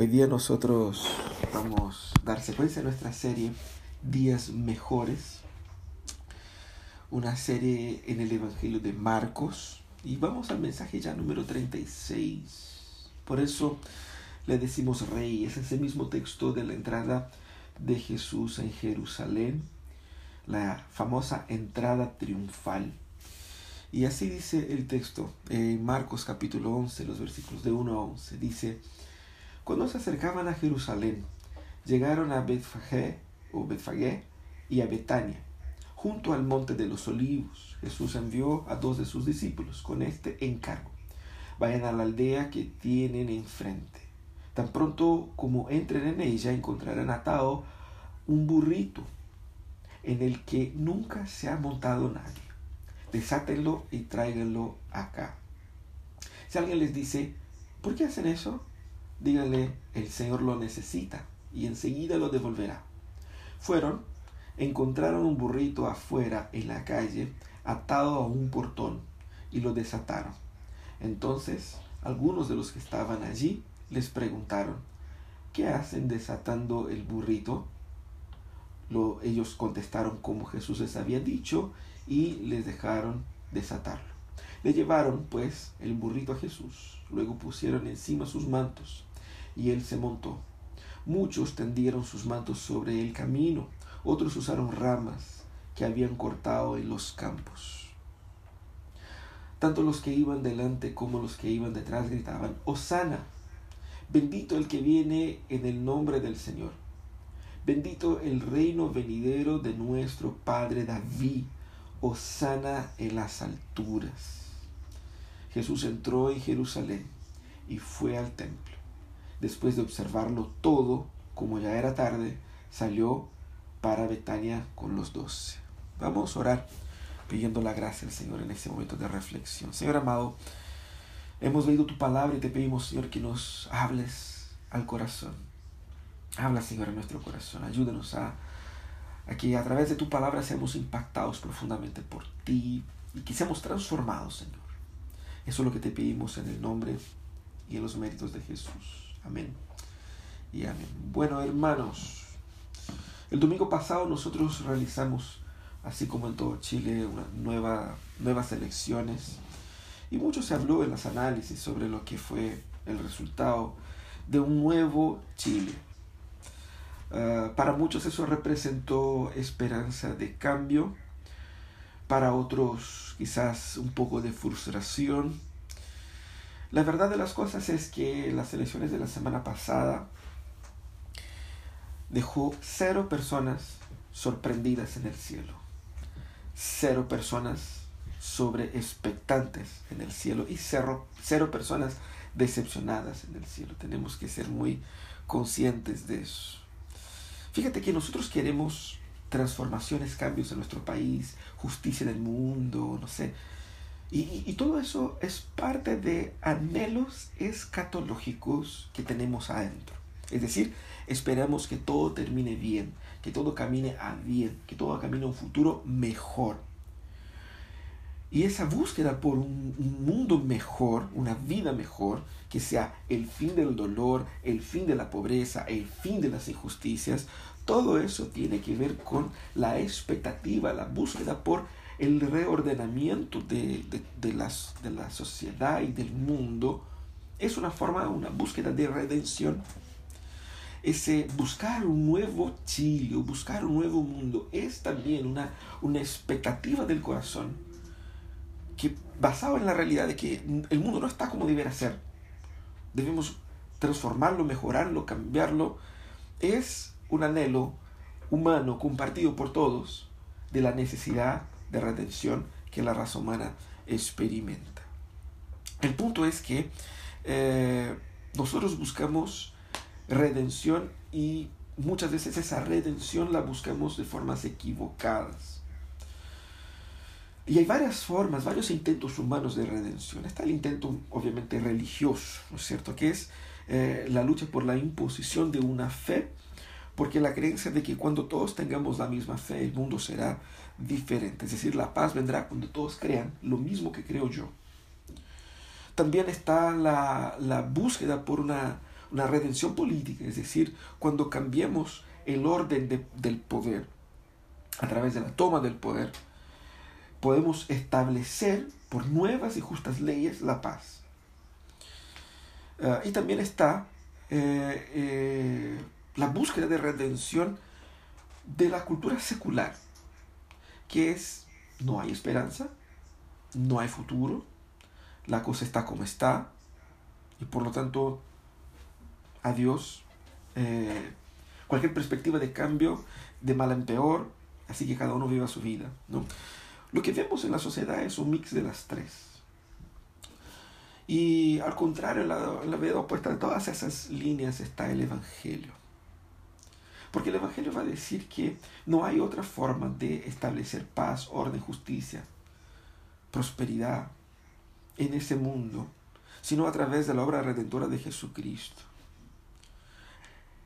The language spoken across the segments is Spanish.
Hoy día nosotros vamos a dar secuencia a nuestra serie Días Mejores, una serie en el Evangelio de Marcos y vamos al mensaje ya número 36. Por eso le decimos rey, es ese mismo texto de la entrada de Jesús en Jerusalén, la famosa entrada triunfal. Y así dice el texto en Marcos capítulo 11, los versículos de 1 a 11. Dice, cuando se acercaban a Jerusalén, llegaron a Betfagé o Betfagé y a Betania, junto al monte de los olivos. Jesús envió a dos de sus discípulos con este encargo. Vayan a la aldea que tienen enfrente. Tan pronto como entren en ella encontrarán atado un burrito en el que nunca se ha montado nadie. Desátenlo y tráiganlo acá. Si alguien les dice, ¿por qué hacen eso? Díganle, el Señor lo necesita y enseguida lo devolverá. Fueron, encontraron un burrito afuera en la calle, atado a un portón, y lo desataron. Entonces, algunos de los que estaban allí les preguntaron, ¿qué hacen desatando el burrito? Lo, ellos contestaron como Jesús les había dicho y les dejaron desatarlo. Le llevaron, pues, el burrito a Jesús. Luego pusieron encima sus mantos y él se montó. Muchos tendieron sus mantos sobre el camino, otros usaron ramas que habían cortado en los campos. Tanto los que iban delante como los que iban detrás gritaban, Osana, bendito el que viene en el nombre del Señor, bendito el reino venidero de nuestro Padre David, Osana en las alturas. Jesús entró en Jerusalén y fue al templo después de observarlo todo, como ya era tarde, salió para Betania con los doce. Vamos a orar pidiendo la gracia al Señor en este momento de reflexión. Señor amado, hemos leído tu palabra y te pedimos, Señor, que nos hables al corazón. Habla, Señor, en nuestro corazón. Ayúdanos a, a que a través de tu palabra seamos impactados profundamente por ti y que seamos transformados, Señor. Eso es lo que te pedimos en el nombre y en los méritos de Jesús. Amén. Y amén. Bueno, hermanos, el domingo pasado nosotros realizamos, así como en todo Chile, nueva, nuevas elecciones. Y mucho se habló en los análisis sobre lo que fue el resultado de un nuevo Chile. Ah, para muchos eso representó esperanza de cambio, para otros quizás un poco de frustración, la verdad de las cosas es que las elecciones de la semana pasada dejó cero personas sorprendidas en el cielo, cero personas sobre expectantes en el cielo y cero, cero personas decepcionadas en el cielo. Tenemos que ser muy conscientes de eso. Fíjate que nosotros queremos transformaciones, cambios en nuestro país, justicia en el mundo, no sé, y, todo eso es parte de anhelos escatológicos que tenemos adentro. Es decir, esperamos que todo termine bien, que todo camine a bien, que todo camine a un futuro mejor. Y esa búsqueda por un, mundo mejor, una vida mejor, que sea el fin del dolor, el fin de la pobreza, el fin de las injusticias, todo eso tiene que ver con la expectativa, la búsqueda por el reordenamiento de, las, de la sociedad y del mundo es una forma, una búsqueda de redención. Ese buscar un nuevo Chile, buscar un nuevo mundo, es también una, una expectativa del corazón que basado en la realidad de que el mundo no está como debería ser. Debemos transformarlo, mejorarlo, cambiarlo. Es un anhelo humano compartido por todos de la necesidad de redención que la raza humana experimenta. El punto es que eh, nosotros buscamos redención y muchas veces esa redención la buscamos de formas equivocadas. Y hay varias formas, varios intentos humanos de redención. Está el intento obviamente religioso, ¿no es cierto? Que es eh, la lucha por la imposición de una fe porque la creencia de que cuando todos tengamos la misma fe, el mundo será diferente. Es decir, la paz vendrá cuando todos crean lo mismo que creo yo. También está la, búsqueda por una, una redención política, es decir, cuando cambiemos el orden del poder a través de la toma del poder, podemos establecer por nuevas y justas leyes la paz. Ah, y también está eh, eh, la búsqueda de redención de la cultura secular, que es no hay esperanza, no hay futuro, la cosa está como está, y por lo tanto, adiós. Eh, cualquier perspectiva de cambio, de mal en peor, así que cada uno viva su vida. ¿no? Lo que vemos en la sociedad es un mix de las tres. Y al contrario, en la, en la opuesta de todas esas líneas está el Evangelio. Porque el Evangelio va a decir que no hay otra forma de establecer paz, orden, justicia, prosperidad en ese mundo, sino a través de la obra redentora de Jesucristo.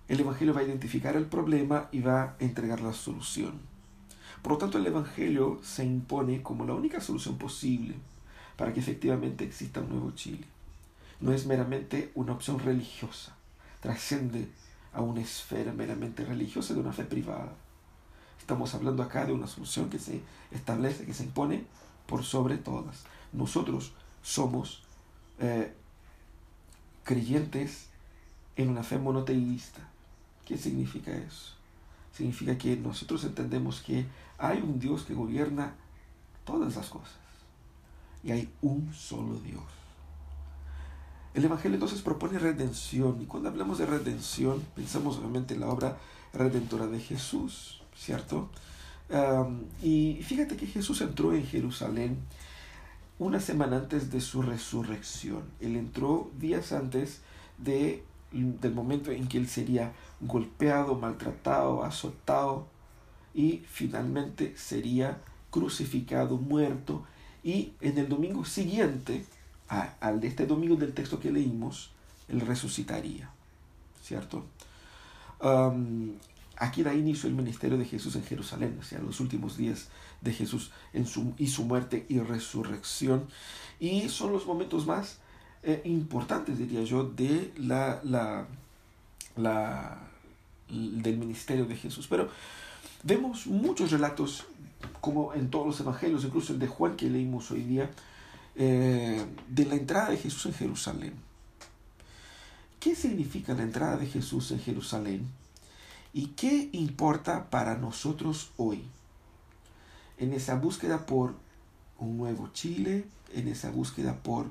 El Evangelio va a identificar el problema y va a entregar la solución. Por lo tanto, el Evangelio se impone como la única solución posible para que efectivamente exista un nuevo Chile. No es meramente una opción religiosa, trasciende a una esfera meramente religiosa de una fe privada. Estamos hablando acá de una solución que se establece, que se impone por sobre todas. Nosotros somos eh, creyentes en una fe monoteísta. ¿Qué significa eso? Significa que nosotros entendemos que hay un Dios que gobierna todas las cosas y hay un solo Dios. El Evangelio entonces propone redención y cuando hablamos de redención pensamos obviamente en la obra redentora de Jesús, ¿cierto? y fíjate que Jesús entró en Jerusalén una semana antes de su resurrección. Él entró días antes de, del momento en que él sería golpeado, maltratado, azotado y finalmente sería crucificado, muerto y en el domingo siguiente al de este domingo del texto que leímos, él resucitaría, ¿cierto? aquí da inicio el ministerio de Jesús en Jerusalén, o sea, los últimos días de Jesús en su, y su muerte y resurrección. Y son los momentos más eh, importantes, diría yo, de la, la, la, del ministerio de Jesús. Pero vemos muchos relatos, como en todos los evangelios, incluso el de Juan que leímos hoy día, eh, de la entrada de Jesús en Jerusalén. ¿Qué significa la entrada de Jesús en Jerusalén? ¿Y qué importa para nosotros hoy? En esa búsqueda por un nuevo Chile, en esa búsqueda por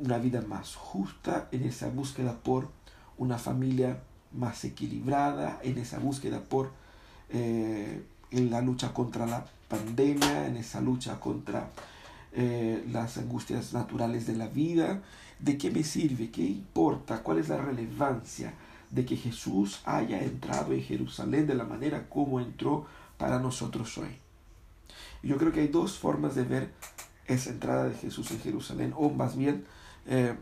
una vida más justa, en esa búsqueda por una familia más equilibrada, en esa búsqueda por eh, en la lucha contra la pandemia, en esa lucha contra eh, las angustias naturales de la vida, ¿de qué me sirve? ¿Qué importa? ¿Cuál es la relevancia de que Jesús haya entrado en Jerusalén de la manera como entró para nosotros hoy? Yo creo que hay dos formas de ver esa entrada de Jesús en Jerusalén, o más bien eh,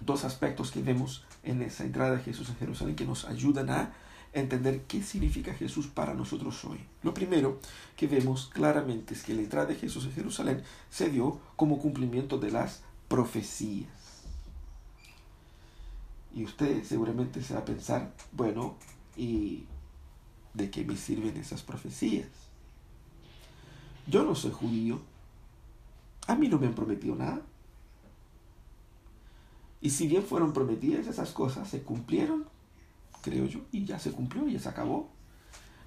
dos aspectos que vemos en esa entrada de Jesús en Jerusalén que nos ayudan a entender qué significa Jesús para nosotros hoy. Lo primero que vemos claramente es que la entrada de Jesús en Jerusalén se dio como cumplimiento de las profecías. Y usted seguramente se va a pensar, bueno, ¿y de qué me sirven esas profecías? Yo no soy judío, a mí no me han prometido nada. Y si bien fueron prometidas esas cosas, se cumplieron creo yo, y ya se cumplió, ya se acabó.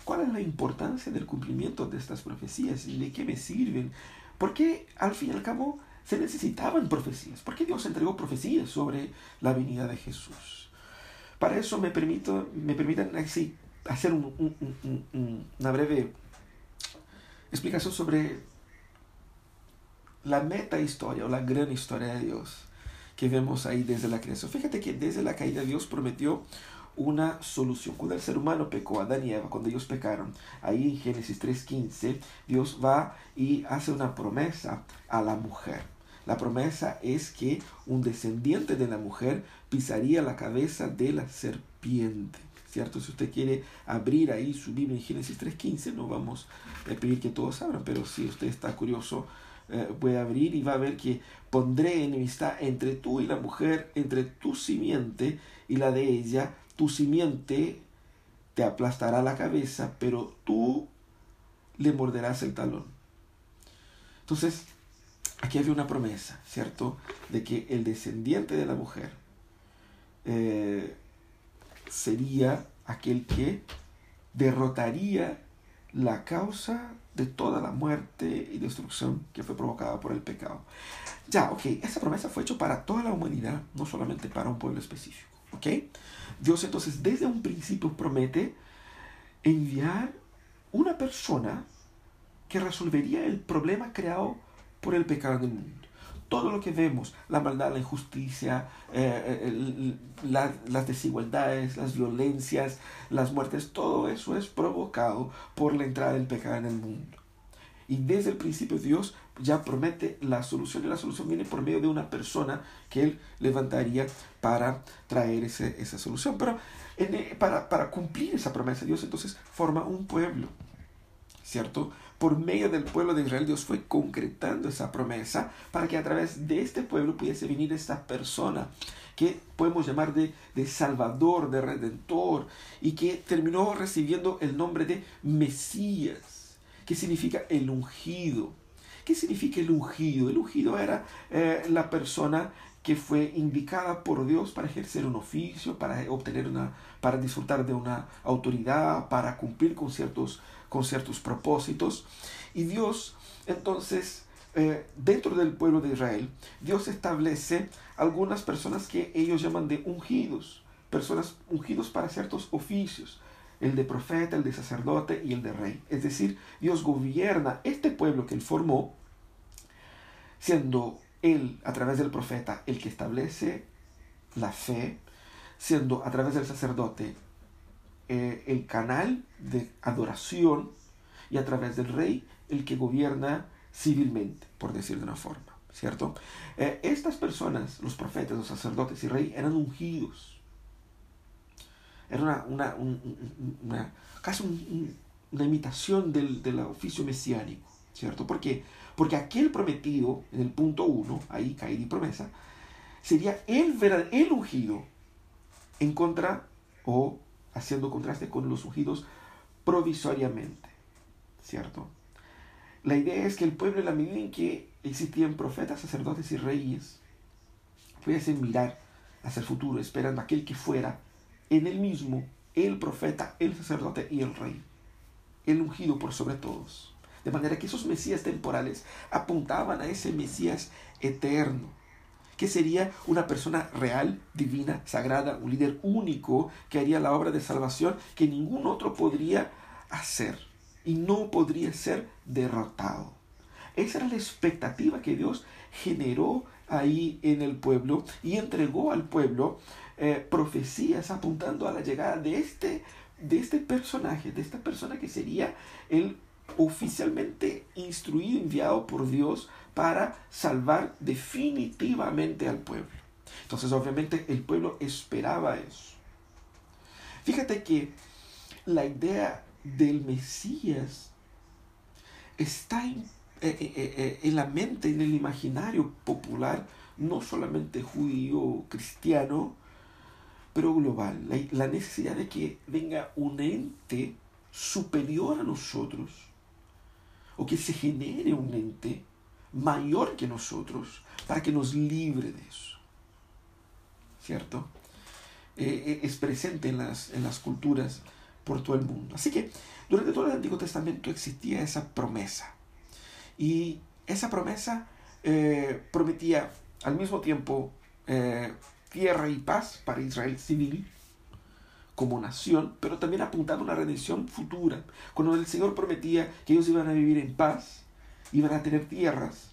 ¿Cuál es la importancia del cumplimiento de estas profecías y de qué me sirven? ¿Por qué al fin y al cabo se necesitaban profecías? ¿Por qué Dios entregó profecías sobre la venida de Jesús? Para eso me, permito, me permiten así, hacer una breve explicación sobre la meta historia o la gran historia de Dios que vemos ahí desde la creación. Fíjate que desde la caída Dios prometió una solución. Cuando el ser humano pecó, Adán y cuando ellos pecaron, ahí en Génesis 3.15, Dios va y hace una promesa a la mujer. La promesa es que un descendiente de la mujer pisaría la cabeza de la serpiente. ¿Cierto? Si usted quiere abrir ahí su Biblia en Génesis 3.15, no vamos a pedir que todos abran, pero si usted está curioso, eh, puede abrir y va a ver que pondré enemistad entre tú y la mujer, entre tu simiente y la de ella. Tu simiente te aplastará la cabeza, pero tú le morderás el talón. Entonces, aquí había una promesa, ¿cierto? De que el descendiente de la mujer eh, sería aquel que derrotaría la causa de toda la muerte y destrucción que fue provocada por el pecado. Ya, ok, esa promesa fue hecha para toda la humanidad, no solamente para un pueblo específico, ok. Dios entonces desde un principio promete enviar una persona que resolvería el problema creado por el pecado en el mundo todo lo que vemos, la maldad, la injusticia, eh, eh, las desigualdades, las violencias, las muertes, todo eso es provocado por la entrada del pecado en el mundo. Y desde el principio Dios ya promete la solución y la solución viene por medio de una persona que Él levantaría para traer ese, esa solución. Pero eh, para, para cumplir esa promesa Dios entonces forma un pueblo, ¿cierto? por medio del pueblo de Israel, Dios fue concretando esa promesa para que a través de este pueblo pudiese venir esta persona que podemos llamar de, de Salvador, de Redentor, y que terminó recibiendo el nombre de Mesías, que significa el ungido. ¿Qué significa el ungido? El ungido era eh, la persona que fue indicada por Dios para ejercer un oficio, para obtener una, para disfrutar de una autoridad, para cumplir con ciertos con ciertos propósitos. Y Dios, entonces, eh, dentro del pueblo de Israel, Dios establece algunas personas que ellos llaman de ungidos, personas ungidos para ciertos oficios, el de profeta, el de sacerdote y el de rey. Es decir, Dios gobierna este pueblo que él formó, siendo él a través del profeta el que establece la fe, siendo a través del sacerdote eh, el canal de adoración y a través del rey el que gobierna civilmente, por decir de una forma, ¿cierto? Eh, estas personas, los profetas, los sacerdotes y rey, eran ungidos. Era una, una, casi una imitación del, del, oficio mesiánico, ¿cierto? ¿Por qué? Porque aquel prometido, en el punto 1, ahí cae y promesa, sería el, el ungido en contra o haciendo contraste con los ungidos provisoriamente, ¿cierto? La idea es que el pueblo, en la medida en que existían profetas, sacerdotes y reyes, pudiesen mirar hacia el futuro, esperando aquel que fuera en el mismo, el profeta, el sacerdote y el rey, el ungido por sobre todos. De manera que esos mesías temporales apuntaban a ese mesías eterno, que sería una persona real, divina, sagrada, un líder único que haría la obra de salvación que ningún otro podría hacer y no podría ser derrotado. Esa era la expectativa que Dios generó ahí en el pueblo y entregó al pueblo eh, profecías apuntando a la llegada de este, de este personaje, de esta persona que sería el oficialmente instruido, enviado por Dios para salvar definitivamente al pueblo. Entonces obviamente el pueblo esperaba eso. Fíjate que la idea del Mesías está en, eh, eh, en, la mente, en el imaginario popular, no solamente judío, cristiano, pero global. la necesidad de que venga un ente superior a nosotros, o que se genere un ente mayor que nosotros para que nos libre de eso. ¿Cierto? Eh, eh, es presente en las, en las culturas por todo el mundo. Así que durante todo el Antiguo Testamento existía esa promesa. Y esa promesa eh, prometía al mismo tiempo tierra y paz para Israel civil como nación, pero también apuntaba a una redención futura. Cuando el Señor prometía que ellos iban a vivir en paz, iban a tener tierras.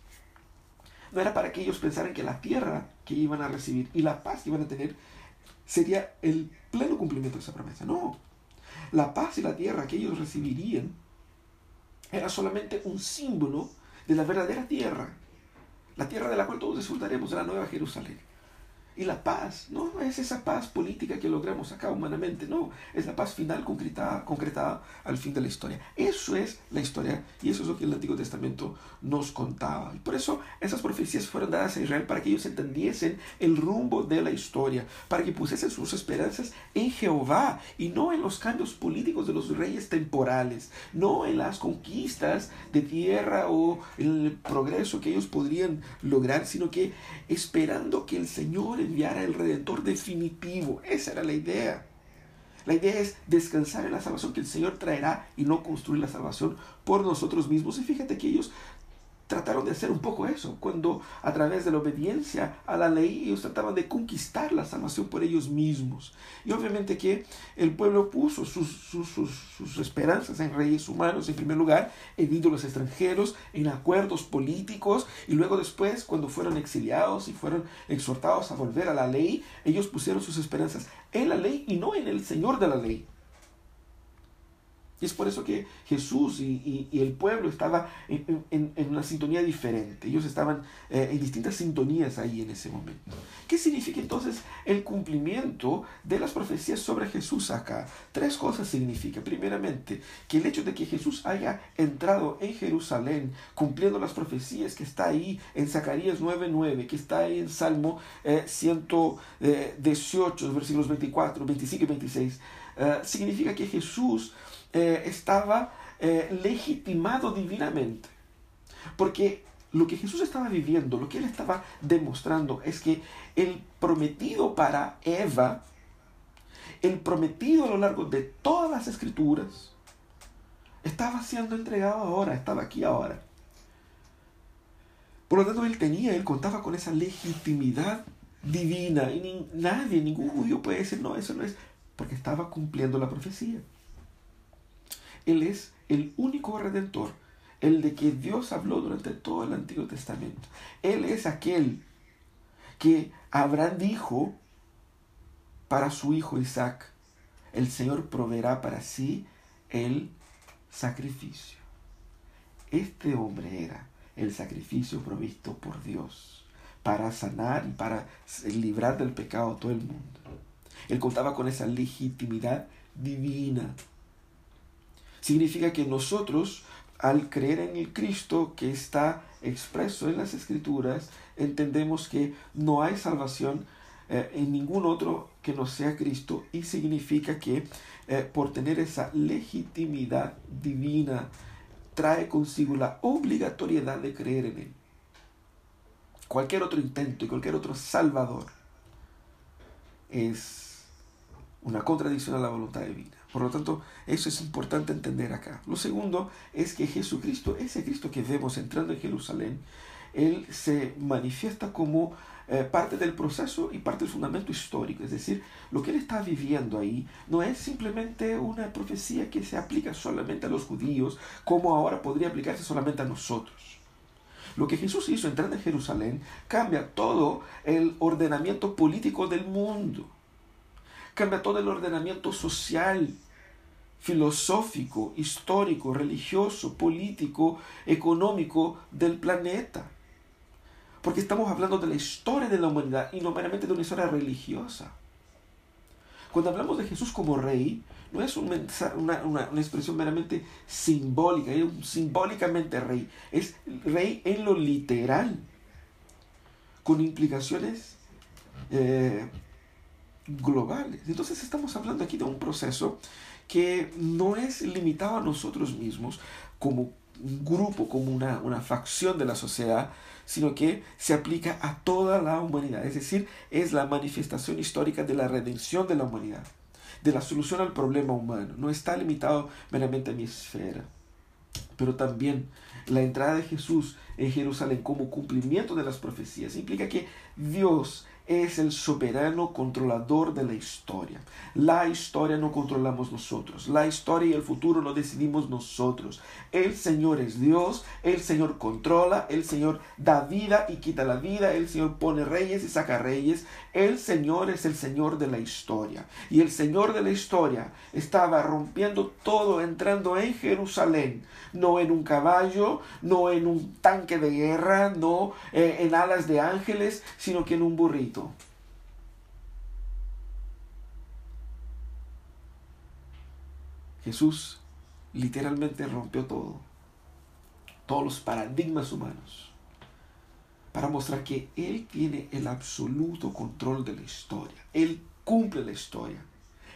No era para que ellos pensaran que la tierra que iban a recibir y la paz que iban a tener sería el pleno cumplimiento de esa promesa. No. La paz y la tierra que ellos recibirían era solamente un símbolo de la verdadera tierra. La tierra de la cual todos disfrutaremos, de la nueva Jerusalén. Y la paz no es esa paz política que logramos acá humanamente, no, es la paz final concretada, concretada al fin de la historia. Eso es la historia y eso es lo que el Antiguo Testamento nos contaba. Y por eso esas profecías fueron dadas a Israel para que ellos entendiesen el rumbo de la historia, para que pusiesen sus esperanzas en Jehová y no en los cambios políticos de los reyes temporales, no en las conquistas de tierra o en el progreso que ellos podrían lograr, sino que esperando que el Señor enviara el Redentor definitivo. Esa era la idea. La idea es descansar en la salvación que el Señor traerá y no construir la salvación por nosotros mismos. Y fíjate que ellos trataron de hacer un poco eso, cuando a través de la obediencia a la ley ellos trataban de conquistar la salvación por ellos mismos. Y obviamente que el pueblo puso sus, sus, sus, esperanzas en reyes humanos en primer lugar, en ídolos extranjeros, en acuerdos políticos, y luego después, cuando fueron exiliados y fueron exhortados a volver a la ley, ellos pusieron sus esperanzas en la ley y no en el Señor de la ley. Y es por eso que Jesús y, el pueblo estaban en, una sintonía diferente. Ellos estaban eh, en distintas sintonías ahí en ese momento. ¿Qué significa entonces el cumplimiento de las profecías sobre Jesús acá? Tres cosas significa. Primeramente, que el hecho de que Jesús haya entrado en Jerusalén cumpliendo las profecías que está ahí en Zacarías 9.9, que está ahí en Salmo 118, eh, versículos 24, 25 y 26, eh, significa que Jesús eh, estaba eh, legitimado divinamente. Porque lo que Jesús estaba viviendo, lo que él estaba demostrando es que el prometido para Eva, el prometido a lo largo de todas las escrituras, estaba siendo entregado ahora, estaba aquí ahora. Por lo tanto, él tenía, él contaba con esa legitimidad divina y nadie, ningún judío puede decir, no, eso no es, porque estaba cumpliendo la profecía. Él es el único redentor, el de que Dios habló durante todo el Antiguo Testamento. Él es aquel que Abraham dijo para su hijo Isaac, el Señor proveerá para sí el sacrificio. Este hombre era el sacrificio provisto por Dios para sanar y para librar del pecado a todo el mundo. Él contaba con esa legitimidad divina Significa que nosotros, al creer en el Cristo que está expreso en las Escrituras, entendemos que no hay salvación eh, en ningún otro que no sea Cristo y significa que eh, por tener esa legitimidad divina trae consigo la obligatoriedad de creer en Él. Cualquier otro intento y cualquier otro salvador es una contradicción a la voluntad divina. Por lo tanto, eso es importante entender acá. Lo segundo es que Jesucristo, ese Cristo que vemos entrando en Jerusalén, Él se manifiesta como eh, parte del proceso y parte del fundamento histórico. Es decir, lo que Él está viviendo ahí no es simplemente una profecía que se aplica solamente a los judíos, como ahora podría aplicarse solamente a nosotros. Lo que Jesús hizo entrando en Jerusalén cambia todo el ordenamiento político del mundo cambia todo el ordenamiento social, filosófico, histórico, religioso, político, económico del planeta. Porque estamos hablando de la historia de la humanidad y no meramente de una historia religiosa. Cuando hablamos de Jesús como rey, no es una, una, expresión meramente simbólica, es simbólicamente rey, es rey en lo literal, con implicaciones eh, globales. Entonces estamos hablando aquí de un proceso que no es limitado a nosotros mismos como grupo, como una, una facción de la sociedad, sino que se aplica a toda la humanidad. Es decir, es la manifestación histórica de la redención de la humanidad, de la solución al problema humano. No está limitado meramente a mi esfera. Pero también la entrada de Jesús en Jerusalén como cumplimiento de las profecías implica que Dios es el soberano controlador de la historia. La historia no controlamos nosotros. La historia y el futuro no decidimos nosotros. El Señor es Dios. El Señor controla. El Señor da vida y quita la vida. El Señor pone reyes y saca reyes. El Señor es el Señor de la historia. Y el Señor de la historia estaba rompiendo todo entrando en Jerusalén. No en un caballo, no en un tanque de guerra, no eh, en alas de ángeles, sino que en un burrito Jesús literalmente rompió todo, todos los paradigmas humanos, para mostrar que Él tiene el absoluto control de la historia. Él cumple la historia.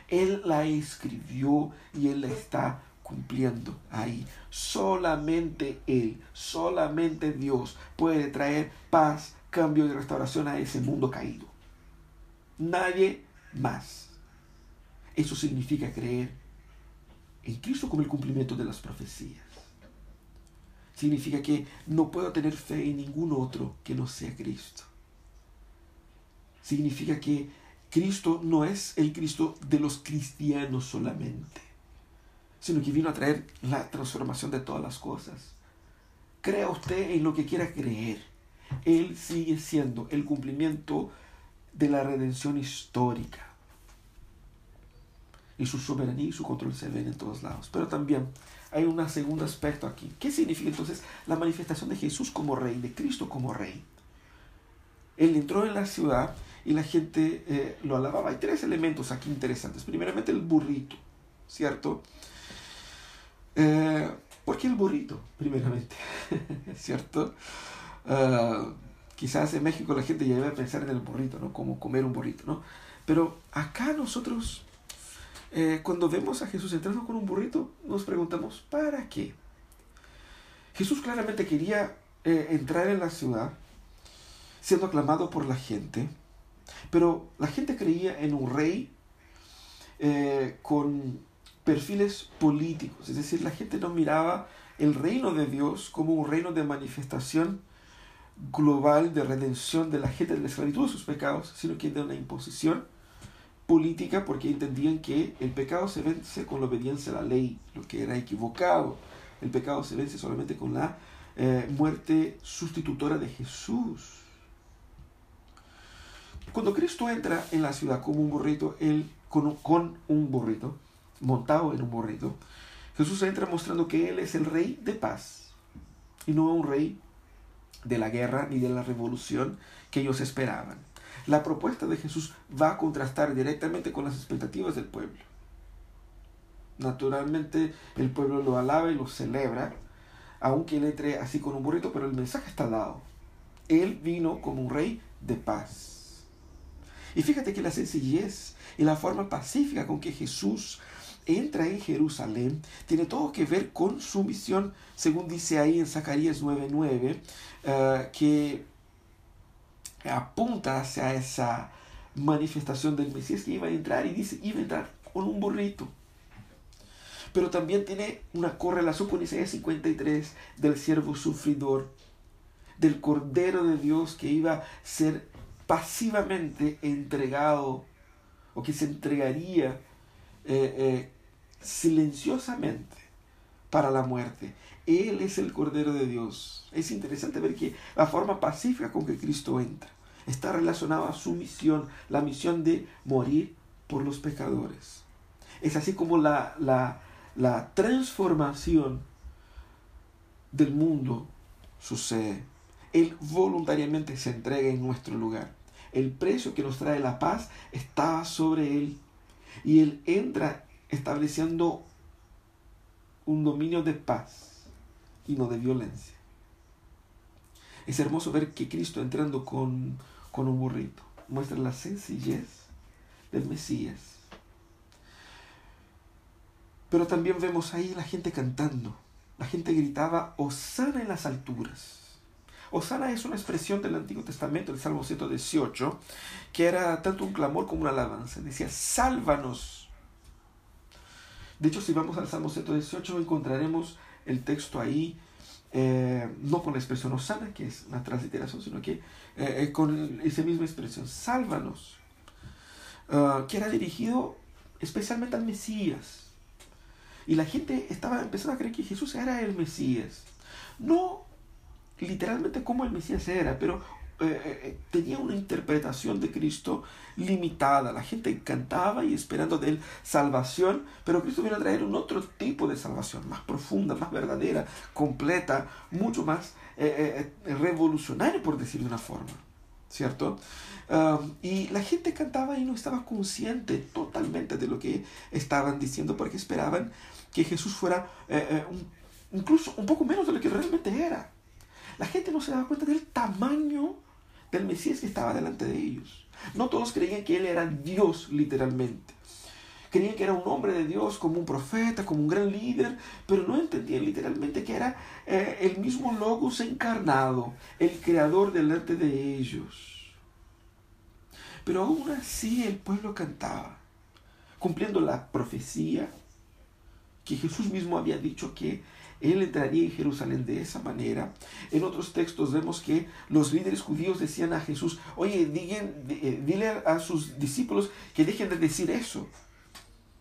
Él la escribió y Él la está cumpliendo ahí. Solamente Él, solamente Dios puede traer paz cambio y restauración a ese mundo caído. Nadie más. Eso significa creer en Cristo como el cumplimiento de las profecías. Significa que no puedo tener fe en ningún otro que no sea Cristo. Significa que Cristo no es el Cristo de los cristianos solamente, sino que vino a traer la transformación de todas las cosas. Crea usted en lo que quiera creer. Él sigue siendo el cumplimiento de la redención histórica. Y su soberanía y su control se ven en todos lados. Pero también hay un segundo aspecto aquí. ¿Qué significa entonces la manifestación de Jesús como rey, de Cristo como rey? Él entró en la ciudad y la gente eh, lo alababa. Hay tres elementos aquí interesantes. Primeramente el burrito, ¿cierto? Eh, ¿Por qué el burrito? Primeramente, ¿cierto? Ah, quizás en México la gente ya iba a pensar en el burrito, ¿no? Como comer un burrito, ¿no? Pero acá nosotros eh, cuando vemos a Jesús entrando con un burrito, nos preguntamos, ¿para qué? Jesús claramente quería eh, entrar en la ciudad, siendo aclamado por la gente, pero la gente creía en un rey eh, con perfiles políticos, es decir, la gente no miraba el reino de Dios como un reino de manifestación global de redención de la gente de la esclavitud de sus pecados, sino que de una imposición política porque entendían que el pecado se vence con la obediencia a la ley, lo que era equivocado. El pecado se vence solamente con la eh, muerte sustitutora de Jesús. Cuando Cristo entra en la ciudad como un burrito, él con, con un burrito, montado en un burrito, Jesús entra mostrando que Él es el rey de paz y no un rey de la guerra ni de la revolución que ellos esperaban la propuesta de Jesús va a contrastar directamente con las expectativas del pueblo. Naturalmente el pueblo lo alaba y lo celebra, aunque él entre así con un burrito, pero el mensaje está dado. Él vino como un rey de paz. Y fíjate que la sencillez y la forma pacífica con que Jesús entra en Jerusalén tiene todo que ver con su misión, según dice ahí en Zacarías 9:9, eh, que apunta hacia esa manifestación del Mesías que iba a entrar y dice, iba a entrar con un burrito. Pero también tiene una correlación con Isaías 53 del siervo sufridor, del Cordero de Dios que iba a ser pasivamente entregado o que se entregaría eh, eh, silenciosamente para la muerte. Él es el Cordero de Dios. Es interesante ver que la forma pacífica con que Cristo entra está relacionada a su misión, la misión de morir por los pecadores. Es así como la, la, la transformación del mundo sucede. Él voluntariamente se entrega en nuestro lugar. El precio que nos trae la paz está sobre Él. Y Él entra estableciendo un dominio de paz y no de violencia. Es hermoso ver que Cristo entrando con, con un burrito muestra la sencillez del Mesías. Pero también vemos ahí la gente cantando. La gente gritaba, Osana en las alturas. Osana es una expresión del Antiguo Testamento, el Salmo 118, que era tanto un clamor como una alabanza. Decía, sálvanos. De hecho, si vamos al Salmo 118, encontraremos el texto ahí, eh, no con la expresión Osana, que es una transliteración, sino que eh, eh, con esa misma expresión, sálvanos, ah, que era dirigido especialmente al Mesías. Y la gente estaba empezando a creer que Jesús era el Mesías. No literalmente como el Mesías era, pero eh, eh, tenía una interpretación de Cristo limitada. La gente cantaba y esperando de él salvación, pero Cristo vino a traer un otro tipo de salvación, más profunda, más verdadera, completa, mucho más eh, revolucionaria, por decir de una forma. ¿Cierto? Y la gente cantaba y no estaba consciente totalmente de lo que estaban diciendo porque esperaban que Jesús fuera eh, eh, incluso un poco menos de lo que realmente era. La gente no se daba cuenta del tamaño del Mesías que estaba delante de ellos. No todos creían que Él era Dios literalmente. Creían que era un hombre de Dios, como un profeta, como un gran líder, pero no entendían literalmente que era eh, el mismo Logos encarnado, el creador delante de ellos. Pero aún así el pueblo cantaba, cumpliendo la profecía que Jesús mismo había dicho que él entraría en Jerusalén de esa manera. En otros textos vemos que los líderes judíos decían a Jesús, oye, eh, dile a sus discípulos que dejen de decir eso,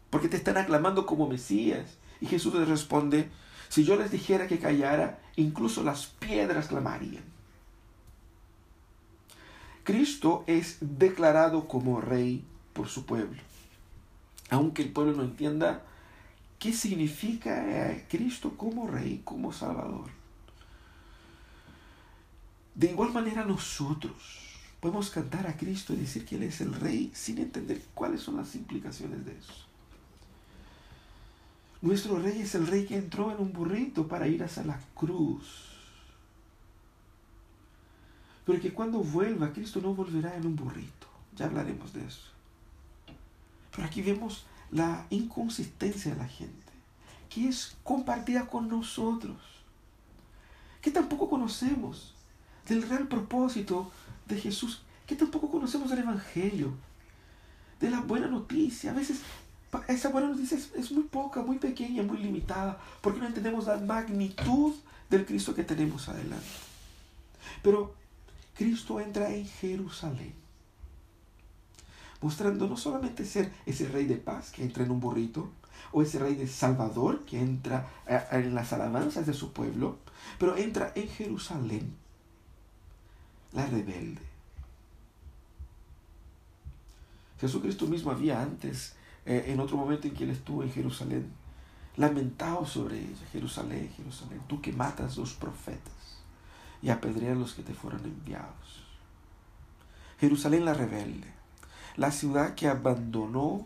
porque te están aclamando como Mesías. Y Jesús les responde, si yo les dijera que callara, incluso las piedras clamarían. Cristo es declarado como rey por su pueblo. Aunque el pueblo no entienda qué significa eh, Cristo como Rey, como Salvador. De igual manera nosotros podemos cantar a Cristo y decir que Él es el Rey sin entender cuáles son las implicaciones de eso. Nuestro Rey es el Rey que entró en un burrito para ir hacia la cruz. Pero que cuando vuelva, Cristo no volverá en un burrito. Ya hablaremos de eso. Pero aquí vemos la inconsistencia de la gente, que es compartida con nosotros, que tampoco conocemos del real propósito de Jesús, que tampoco conocemos del Evangelio, de la buena noticia. A veces esa buena noticia es, muy poca, muy pequeña, muy limitada, porque no entendemos la magnitud del Cristo que tenemos adelante. Pero Cristo entra en Jerusalén mostrando no solamente ser ese rey de paz que entra en un burrito, o ese rey de Salvador que entra eh, en las alabanzas de su pueblo, pero entra en Jerusalén, la rebelde. Jesucristo mismo había antes, eh, en otro momento en que él estuvo en Jerusalén, lamentado sobre ella, Jerusalén, Jerusalén, tú que matas los profetas y apedreas los que te fueron enviados. Jerusalén la rebelde la ciudad que abandonó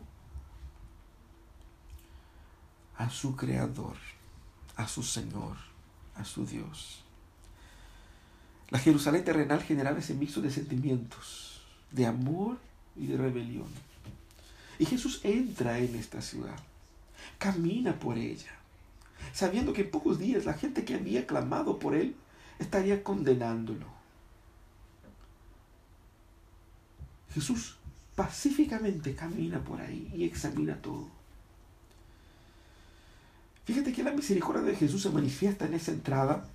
a su creador, a su Señor, a su Dios. La Jerusalén terrenal generaba ese mixo de sentimientos, de amor y de rebelión. Y Jesús entra en esta ciudad, camina por ella, sabiendo que en pocos días la gente que había clamado por él estaría condenándolo. Jesús pacíficamente camina por ahí y examina todo. Fíjate que la misericordia de Jesús se manifiesta en esa entrada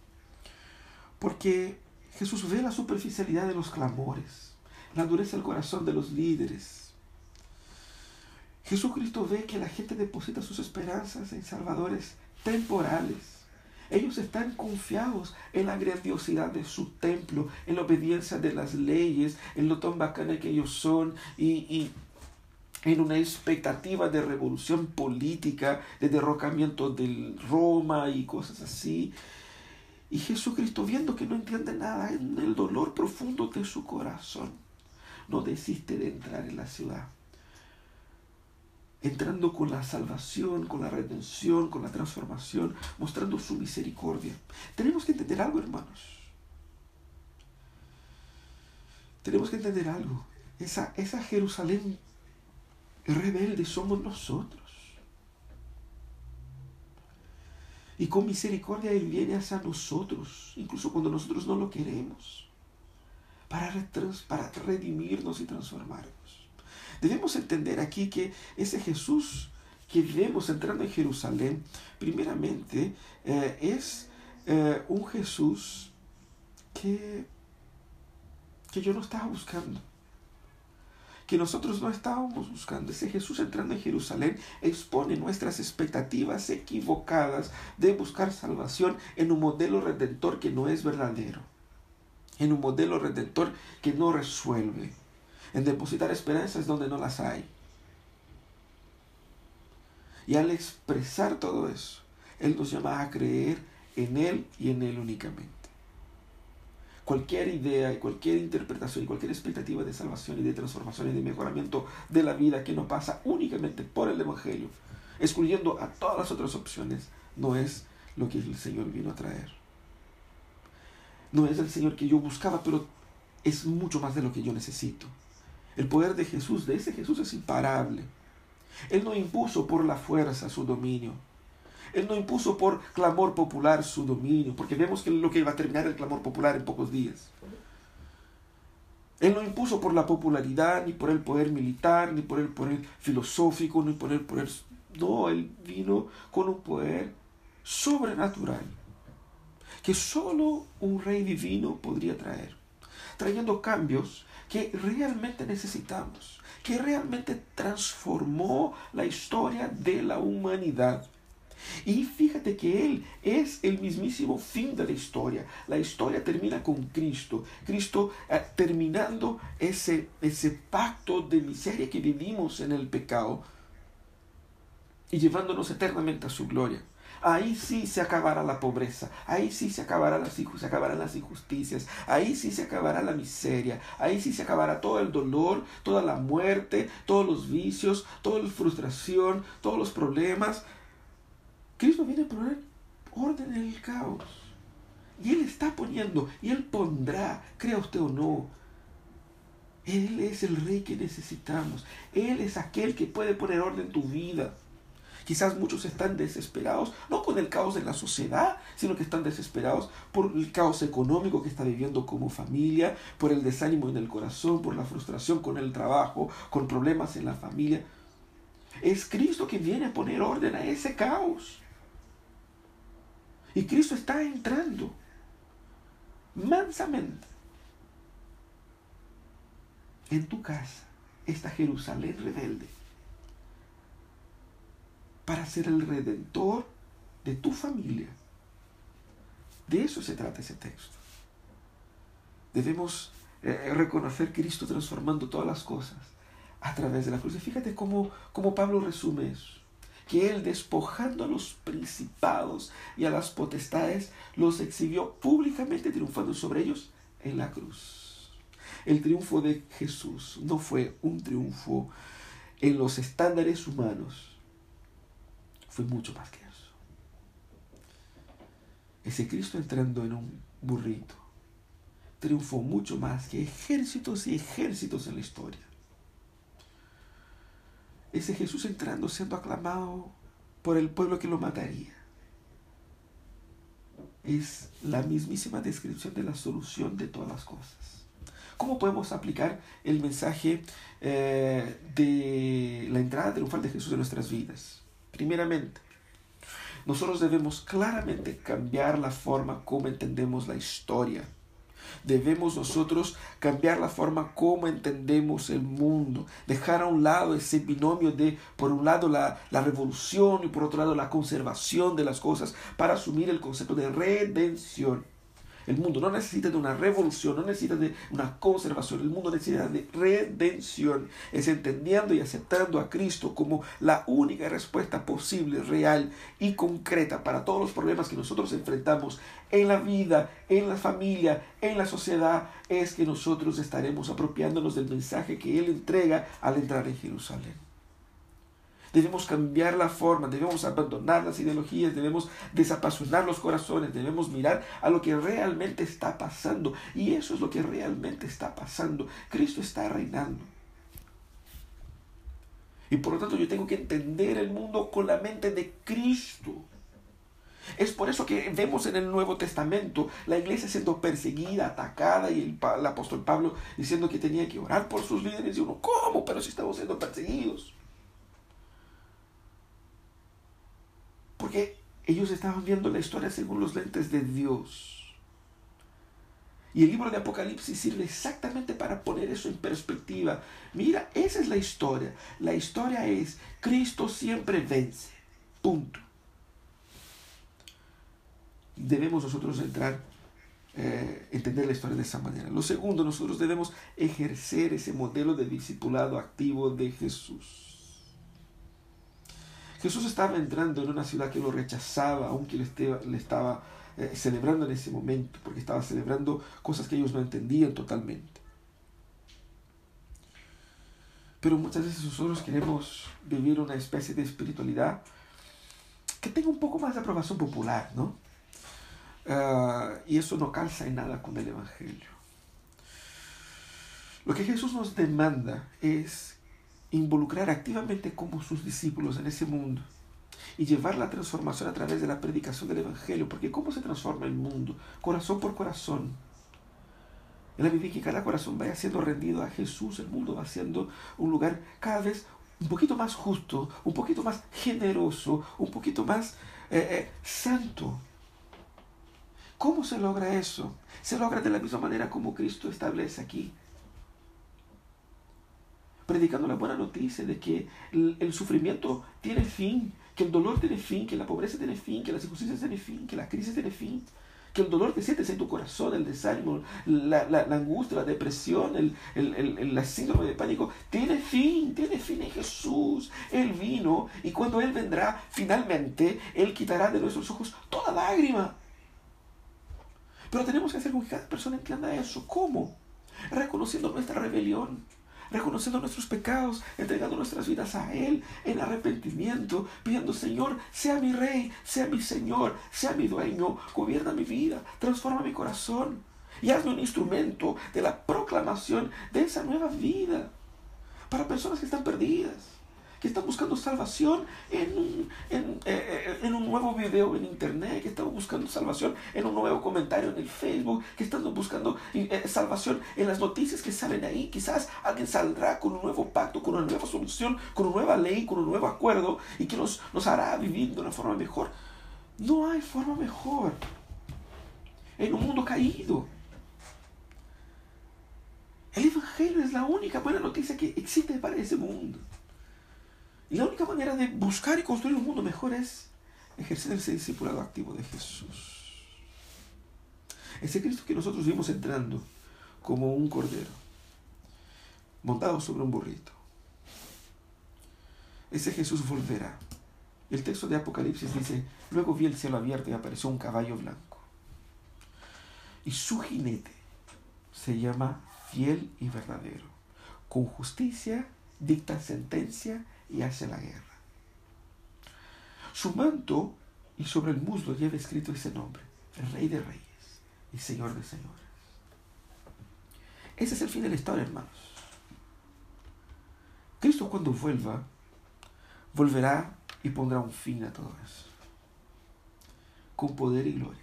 porque Jesús ve la superficialidad de los clamores, la dureza del corazón de los líderes. Jesucristo ve que la gente deposita sus esperanzas en salvadores temporales ellos están confiados en la grandiosidad de su templo, en la obediencia de las leyes, en lo tan bacana que ellos son y, en una expectativa de revolución política, de derrocamiento de Roma y cosas así. Y Jesucristo, viendo que no entiende nada en el dolor profundo de su corazón, no desiste de entrar en la ciudad entrando con la salvación, con la redención, con la transformación, mostrando su misericordia. Tenemos que entender algo, hermanos. Tenemos que entender algo. Esa, esa Jerusalén rebelde somos nosotros. Y con misericordia Él viene hacia nosotros, incluso cuando nosotros no lo queremos, para, para redimirnos y transformarnos. Debemos entender aquí que ese Jesús que vemos entrando en Jerusalén, primeramente, eh, es eh, un Jesús que, que yo no estaba buscando que nosotros no estábamos buscando. Ese Jesús entrando en Jerusalén expone nuestras expectativas equivocadas de buscar salvación en un modelo redentor que no es verdadero, en un modelo redentor que no resuelve en depositar esperanzas donde no las hay. Y al expresar todo eso, Él nos llama a creer en Él y en Él únicamente. Cualquier idea y cualquier interpretación y cualquier expectativa de salvación y de transformación y de mejoramiento de la vida que no pasa únicamente por el Evangelio excluyendo a todas las otras opciones, no es lo que el Señor vino a traer. No es el Señor que yo buscaba, pero es mucho más de lo que yo necesito. El poder de Jesús, de ese Jesús es imparable. Él no impuso por la fuerza su dominio. Él no impuso por clamor popular su dominio, porque vemos que lo que va a terminar el clamor popular en pocos días. Él no impuso por la popularidad, ni por el poder militar, ni por el poder filosófico, ni por el poder... No, él vino con un poder sobrenatural que solo un rey divino podría traer, trayendo cambios que realmente necesitamos, que realmente transformó la historia de la humanidad. Y fíjate que Él es el mismísimo fin de la historia. La historia termina con Cristo. Cristo eh, terminando ese, ese pacto de miseria que vivimos en el pecado y llevándonos eternamente a su gloria. Ahí sí se acabará la pobreza, ahí sí se, acabará las, se acabarán las injusticias, ahí sí se acabará la miseria, ahí sí se acabará todo el dolor, toda la muerte, todos los vicios, toda la frustración, todos los problemas. Cristo viene a poner orden en el caos. Y Él está poniendo, y Él pondrá, crea usted o no, Él es el rey que necesitamos. Él es aquel que puede poner orden en tu vida. Quizás muchos están desesperados, no con el caos de la sociedad, sino que están desesperados por el caos económico que está viviendo como familia, por el desánimo en el corazón, por la frustración con el trabajo, con problemas en la familia. Es Cristo que viene a poner orden a ese caos. Y Cristo está entrando mansamente en tu casa, esta Jerusalén rebelde para ser el redentor de tu familia. De eso se trata ese texto. Debemos eh, reconocer a Cristo transformando todas las cosas a través de la cruz. Y fíjate cómo, cómo Pablo resume eso. Que él despojando a los principados y a las potestades, los exhibió públicamente triunfando sobre ellos en la cruz. El triunfo de Jesús no fue un triunfo en los estándares humanos, fue mucho más que eso. Ese Cristo entrando en un burrito triunfó mucho más que ejércitos y ejércitos en la historia. Ese Jesús entrando siendo aclamado por el pueblo que lo mataría. Es la mismísima descripción de la solución de todas las cosas. ¿Cómo podemos aplicar el mensaje eh, de la entrada triunfal de Jesús en nuestras vidas? Primeramente, nosotros debemos claramente cambiar la forma como entendemos la historia. Debemos nosotros cambiar la forma como entendemos el mundo, dejar a un lado ese binomio de, por un lado, la, la, revolución y por otro lado, la conservación de las cosas para asumir el concepto de redención. El mundo no necesita de una revolución, no necesita de una conservación, el mundo necesita de redención. Es entendiendo y aceptando a Cristo como la única respuesta posible, real y concreta para todos los problemas que nosotros enfrentamos en la vida, en la familia, en la sociedad, es que nosotros estaremos apropiándonos del mensaje que Él entrega al entrar en Jerusalén. Debemos cambiar la forma, debemos abandonar las ideologías, debemos desapasionar los corazones, debemos mirar a lo que realmente está pasando. Y eso es lo que realmente está pasando. Cristo está reinando. Y por lo tanto yo tengo que entender el mundo con la mente de Cristo. Es por eso que vemos en el Nuevo Testamento la iglesia siendo perseguida, atacada y el, el, apóstol Pablo diciendo que tenía que orar por sus líderes. Y uno, ¿cómo? Pero si estamos siendo perseguidos. Porque ellos estaban viendo la historia según los lentes de Dios. Y el libro de Apocalipsis sirve exactamente para poner eso en perspectiva. Mira, esa es la historia. La historia es, Cristo siempre vence. Punto. Debemos nosotros entrar, eh, entender la historia de esa manera. Lo segundo, nosotros debemos ejercer ese modelo de discipulado activo de Jesús. Jesús estaba entrando en una ciudad que lo rechazaba, aunque le, estaba eh, celebrando en ese momento, porque estaba celebrando cosas que ellos no entendían totalmente. Pero muchas veces nosotros queremos vivir una especie de espiritualidad que tenga un poco más de aprobación popular, ¿no? Ah, y eso no calza en nada con el Evangelio. Lo que Jesús nos demanda es involucrar activamente como sus discípulos en ese mundo y llevar la transformación a través de la predicación del Evangelio, porque ¿cómo se transforma el mundo? Corazón por corazón. En la medida que cada corazón vaya siendo rendido a Jesús, el mundo va siendo un lugar cada vez un poquito más justo, un poquito más generoso, un poquito más eh, eh, santo. ¿Cómo se logra eso? Se logra de la misma manera como Cristo establece aquí. Predicando la buena noticia de que el sufrimiento tiene fin, que el dolor tiene fin, que la pobreza tiene fin, que las injusticias tienen fin, que la crisis tiene fin que el dolor que sientes en tu corazón, el desánimo, la, la, angustia, la depresión, el, el, el, síndrome de pánico, tiene fin, tiene fin en Jesús. Él vino y cuando Él vendrá, finalmente, Él quitará de nuestros ojos toda lágrima. Pero tenemos que hacer con que cada persona entienda eso. ¿Cómo? Reconociendo nuestra rebelión reconociendo nuestros pecados, entregando nuestras vidas a Él en arrepentimiento, pidiendo, Señor, sea mi Rey, sea mi Señor, sea mi dueño, gobierna mi vida, transforma mi corazón y hazme un instrumento de la proclamación de esa nueva vida para personas que están perdidas que están buscando salvación en un, en, eh, eh, un nuevo video en internet, que están buscando salvación en un nuevo comentario en el Facebook, que están buscando eh, salvación en las noticias que salen ahí. Quizás alguien saldrá con un nuevo pacto, con una nueva solución, con una nueva ley, con un nuevo acuerdo y que nos, nos hará vivir de una forma mejor. No hay forma mejor en un mundo caído. El Evangelio es la única buena noticia que existe para ese mundo. Y la única manera de buscar y construir un mundo mejor es ejercer ese discipulado activo de Jesús. Ese Cristo que nosotros vimos entrando como un cordero, montado sobre un burrito. Ese Jesús volverá. El texto de Apocalipsis dice, luego vi el cielo abierto y apareció un caballo blanco. Y su jinete se llama fiel y verdadero. Con justicia dicta sentencia y hace la guerra. Su manto y sobre el muslo lleva escrito ese nombre, el Rey de Reyes y Señor de Señores. Ese es el fin de la historia, hermanos. Cristo cuando vuelva, volverá y pondrá un fin a todo eso, con poder y gloria.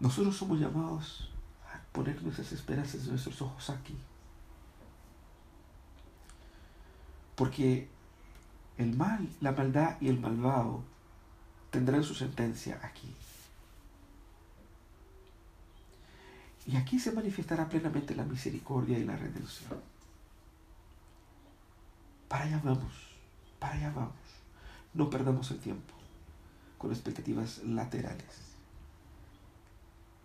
Nosotros somos llamados a poner nuestras esperanzas en nuestros ojos aquí, Porque el mal, la maldad y el malvado tendrán su sentencia aquí. Y aquí se manifestará plenamente la misericordia y la redención. Para allá vamos, para allá vamos. No perdamos el tiempo con expectativas laterales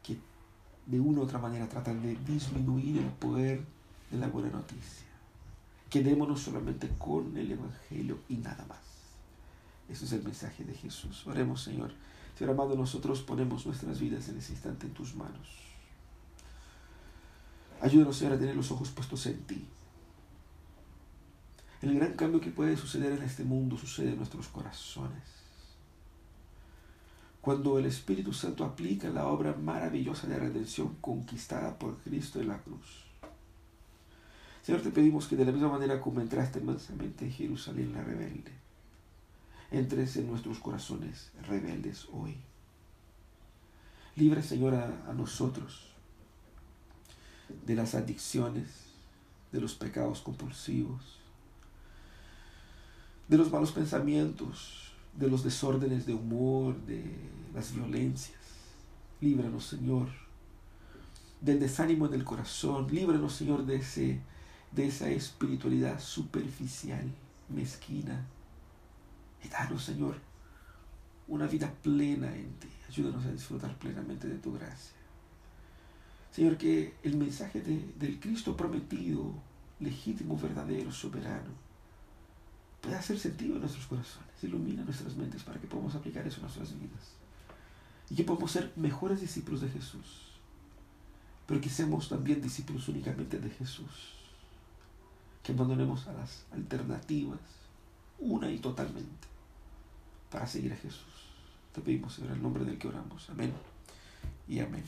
que de una u otra manera tratan de disminuir el poder de la buena noticia. Quedémonos solamente con el Evangelio y nada más. Ese es el mensaje de Jesús. Oremos, Señor. Señor amado, nosotros ponemos nuestras vidas en ese instante en tus manos. Ayúdanos, Señor, a tener los ojos puestos en ti. El gran cambio que puede suceder en este mundo sucede en nuestros corazones. Cuando el Espíritu Santo aplica la obra maravillosa de redención conquistada por Cristo en la cruz Señor, te pedimos que de la misma manera como entraste mansamente en Jerusalén la rebelde, entres en nuestros corazones rebeldes hoy. Libre, Señor, a, a nosotros de las adicciones, de los pecados compulsivos, de los malos pensamientos, de los desórdenes de humor, de las violencias. Líbranos, Señor, del desánimo en el corazón. Líbranos, Señor, de ese de esa espiritualidad superficial, mezquina. Y danos, Señor, una vida plena en ti. Ayúdanos a disfrutar plenamente de tu gracia. Señor, que el mensaje del Cristo prometido, legítimo, verdadero, soberano, pueda hacer sentido en nuestros corazones. Ilumina nuestras mentes para que podamos aplicar eso en nuestras vidas. Y que podamos ser mejores discípulos de Jesús. Pero que seamos también discípulos únicamente de Jesús que abandonemos a las alternativas, una y totalmente, para seguir a Jesús. Te pedimos, Señor, el nombre del que oramos. Amén y amén.